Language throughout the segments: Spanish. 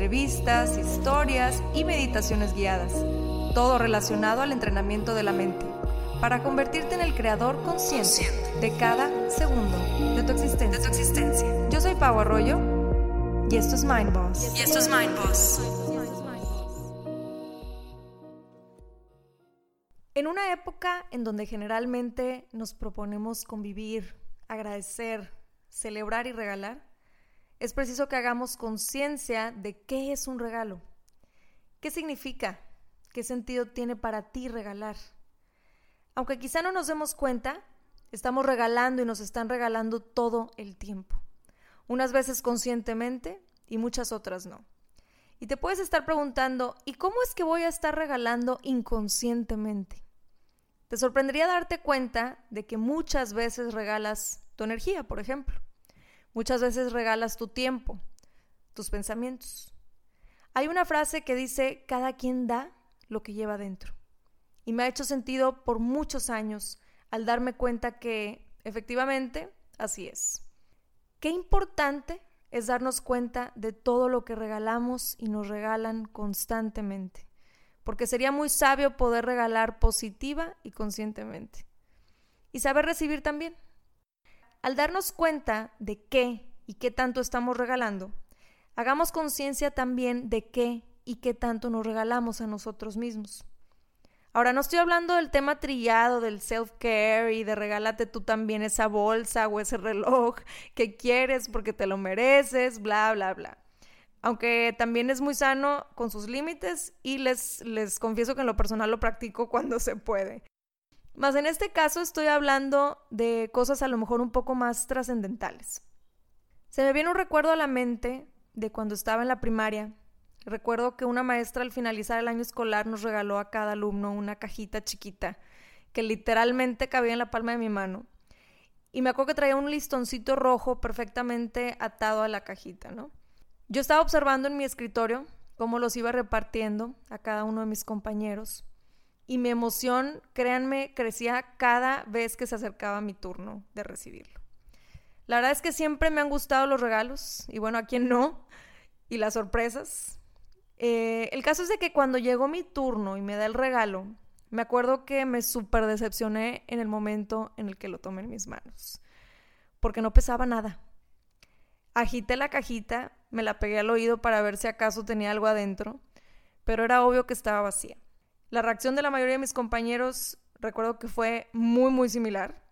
entrevistas, historias y meditaciones guiadas, todo relacionado al entrenamiento de la mente, para convertirte en el creador consciente de cada segundo de tu existencia. Yo soy Pau Arroyo y esto es Mind Boss. Y esto es Mind Boss. En una época en donde generalmente nos proponemos convivir, agradecer, celebrar y regalar, es preciso que hagamos conciencia de qué es un regalo. ¿Qué significa? ¿Qué sentido tiene para ti regalar? Aunque quizá no nos demos cuenta, estamos regalando y nos están regalando todo el tiempo. Unas veces conscientemente y muchas otras no. Y te puedes estar preguntando, ¿y cómo es que voy a estar regalando inconscientemente? Te sorprendería darte cuenta de que muchas veces regalas tu energía, por ejemplo. Muchas veces regalas tu tiempo, tus pensamientos. Hay una frase que dice, cada quien da lo que lleva dentro. Y me ha hecho sentido por muchos años al darme cuenta que, efectivamente, así es. Qué importante es darnos cuenta de todo lo que regalamos y nos regalan constantemente, porque sería muy sabio poder regalar positiva y conscientemente. Y saber recibir también. Al darnos cuenta de qué y qué tanto estamos regalando, hagamos conciencia también de qué y qué tanto nos regalamos a nosotros mismos. Ahora, no estoy hablando del tema trillado del self-care y de regálate tú también esa bolsa o ese reloj que quieres porque te lo mereces, bla, bla, bla. Aunque también es muy sano con sus límites y les, les confieso que en lo personal lo practico cuando se puede. Más en este caso estoy hablando de cosas a lo mejor un poco más trascendentales. Se me viene un recuerdo a la mente de cuando estaba en la primaria. Recuerdo que una maestra al finalizar el año escolar nos regaló a cada alumno una cajita chiquita que literalmente cabía en la palma de mi mano. Y me acuerdo que traía un listoncito rojo perfectamente atado a la cajita. Yo estaba observando en mi escritorio cómo los iba repartiendo a cada uno de mis compañeros y mi emoción, créanme, crecía cada vez que se acercaba mi turno de recibirlo. La verdad es que siempre me han gustado los regalos y bueno, a quién no, y las sorpresas. Eh, el caso es de que cuando llegó mi turno y me da el regalo, me acuerdo que me súper decepcioné en el momento en el que lo tomé en mis manos, porque no pesaba nada. Agité la cajita, me la pegué al oído para ver si acaso tenía algo adentro, pero era obvio que estaba vacía. La reacción de la mayoría de mis compañeros recuerdo que fue muy, muy similar.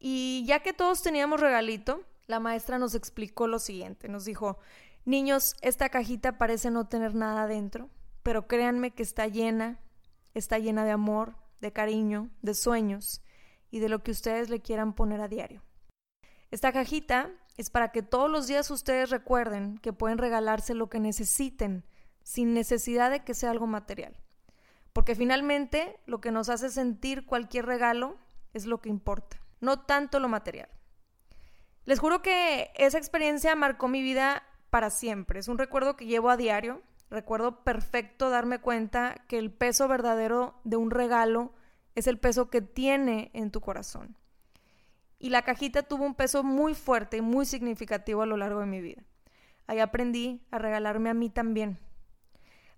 Y ya que todos teníamos regalito, la maestra nos explicó lo siguiente. Nos dijo, niños, esta cajita parece no tener nada adentro, pero créanme que está llena, está llena de amor, de cariño, de sueños y de lo que ustedes le quieran poner a diario. Esta cajita es para que todos los días ustedes recuerden que pueden regalarse lo que necesiten, sin necesidad de que sea algo material. Porque finalmente lo que nos hace sentir cualquier regalo es lo que importa, no tanto lo material. Les juro que esa experiencia marcó mi vida para siempre. Es un recuerdo que llevo a diario. Recuerdo perfecto darme cuenta que el peso verdadero de un regalo es el peso que tiene en tu corazón. Y la cajita tuvo un peso muy fuerte y muy significativo a lo largo de mi vida. Ahí aprendí a regalarme a mí también,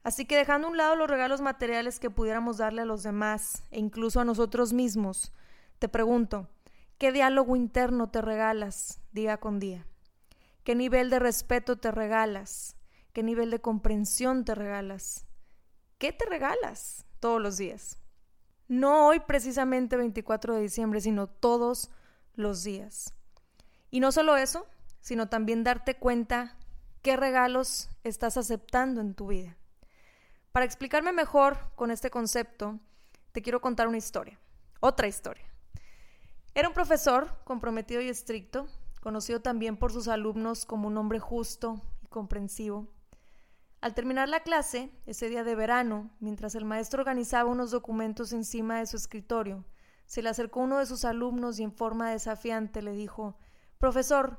Así que dejando a un lado los regalos materiales que pudiéramos darle a los demás e incluso a nosotros mismos, te pregunto, ¿qué diálogo interno te regalas día con día? ¿Qué nivel de respeto te regalas? ¿Qué nivel de comprensión te regalas? ¿Qué te regalas todos los días? No hoy precisamente 24 de diciembre, sino todos los días. Y no solo eso, sino también darte cuenta qué regalos estás aceptando en tu vida. Para explicarme mejor con este concepto, te quiero contar una historia, otra historia. Era un profesor comprometido y estricto, conocido también por sus alumnos como un hombre justo y comprensivo. Al terminar la clase, ese día de verano, mientras el maestro organizaba unos documentos encima de su escritorio, se le acercó uno de sus alumnos y en forma desafiante le dijo, Profesor,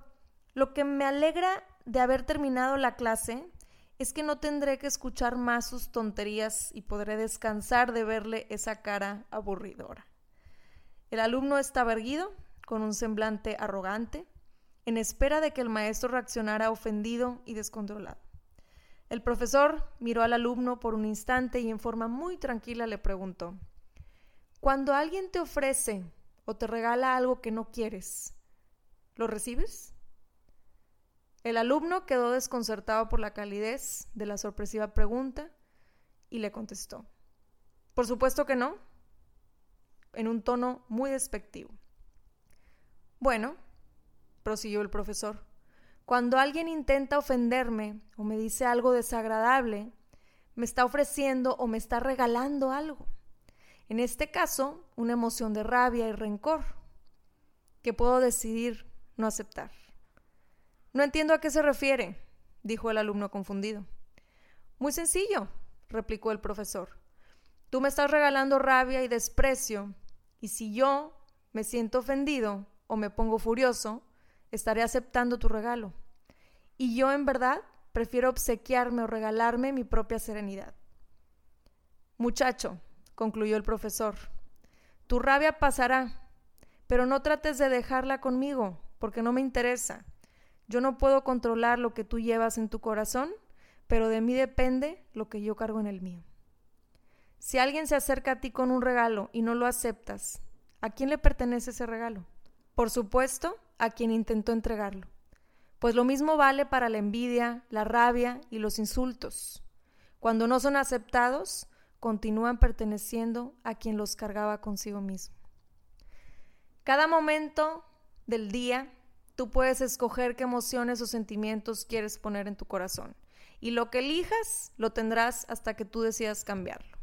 lo que me alegra de haber terminado la clase es que no tendré que escuchar más sus tonterías y podré descansar de verle esa cara aburridora. El alumno estaba erguido, con un semblante arrogante, en espera de que el maestro reaccionara ofendido y descontrolado. El profesor miró al alumno por un instante y en forma muy tranquila le preguntó, Cuando alguien te ofrece o te regala algo que no quieres, ¿lo recibes? El alumno quedó desconcertado por la calidez de la sorpresiva pregunta y le contestó, Por supuesto que no, en un tono muy despectivo. Bueno, prosiguió el profesor, cuando alguien intenta ofenderme o me dice algo desagradable, me está ofreciendo o me está regalando algo. En este caso, una emoción de rabia y rencor que puedo decidir no aceptar. No entiendo a qué se refiere, dijo el alumno confundido. Muy sencillo, replicó el profesor. Tú me estás regalando rabia y desprecio, y si yo me siento ofendido o me pongo furioso, estaré aceptando tu regalo. Y yo en verdad prefiero obsequiarme o regalarme mi propia serenidad. Muchacho, concluyó el profesor, tu rabia pasará, pero no trates de dejarla conmigo, porque no me interesa. Yo no puedo controlar lo que tú llevas en tu corazón, pero de mí depende lo que yo cargo en el mío. Si alguien se acerca a ti con un regalo y no lo aceptas, ¿a quién le pertenece ese regalo? Por supuesto, a quien intentó entregarlo. Pues lo mismo vale para la envidia, la rabia y los insultos. Cuando no son aceptados, continúan perteneciendo a quien los cargaba consigo mismo. Cada momento del día, tú puedes escoger qué emociones o sentimientos quieres poner en tu corazón. Y lo que elijas, lo tendrás hasta que tú decidas cambiarlo.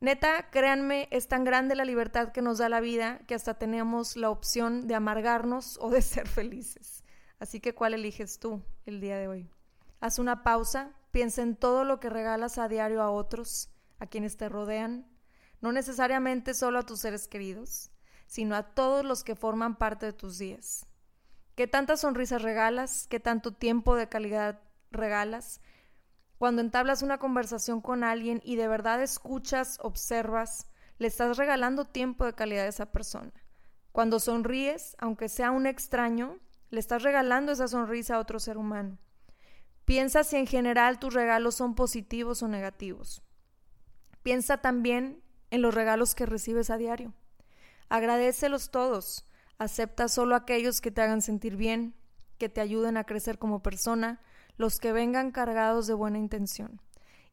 Neta, créanme, es tan grande la libertad que nos da la vida que hasta tenemos la opción de amargarnos o de ser felices. Así que, ¿cuál eliges tú el día de hoy? Haz una pausa, piensa en todo lo que regalas a diario a otros, a quienes te rodean, no necesariamente solo a tus seres queridos, sino a todos los que forman parte de tus días. ¿Qué tantas sonrisas regalas? ¿Qué tanto tiempo de calidad regalas? Cuando entablas una conversación con alguien y de verdad escuchas, observas, le estás regalando tiempo de calidad a esa persona. Cuando sonríes, aunque sea un extraño, le estás regalando esa sonrisa a otro ser humano. Piensa si en general tus regalos son positivos o negativos. Piensa también en los regalos que recibes a diario. Agradecelos todos. Acepta solo aquellos que te hagan sentir bien, que te ayuden a crecer como persona, los que vengan cargados de buena intención.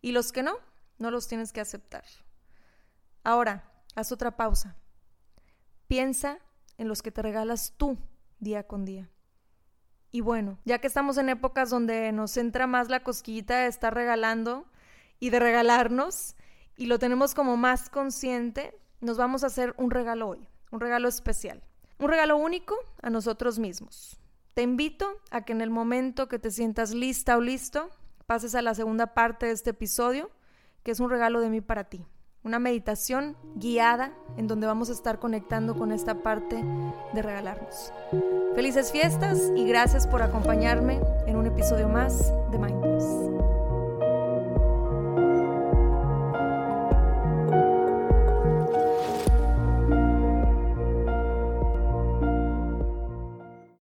Y los que no, no los tienes que aceptar. Ahora, haz otra pausa. Piensa en los que te regalas tú día con día. Y bueno, ya que estamos en épocas donde nos entra más la cosquillita de estar regalando y de regalarnos, y lo tenemos como más consciente, nos vamos a hacer un regalo hoy, un regalo especial, un regalo único a nosotros mismos. Te invito a que en el momento que te sientas lista o listo, pases a la segunda parte de este episodio, que es un regalo de mí para ti. Una meditación guiada en donde vamos a estar conectando con esta parte de regalarnos. Felices fiestas y gracias por acompañarme en un episodio más de Mindfulness.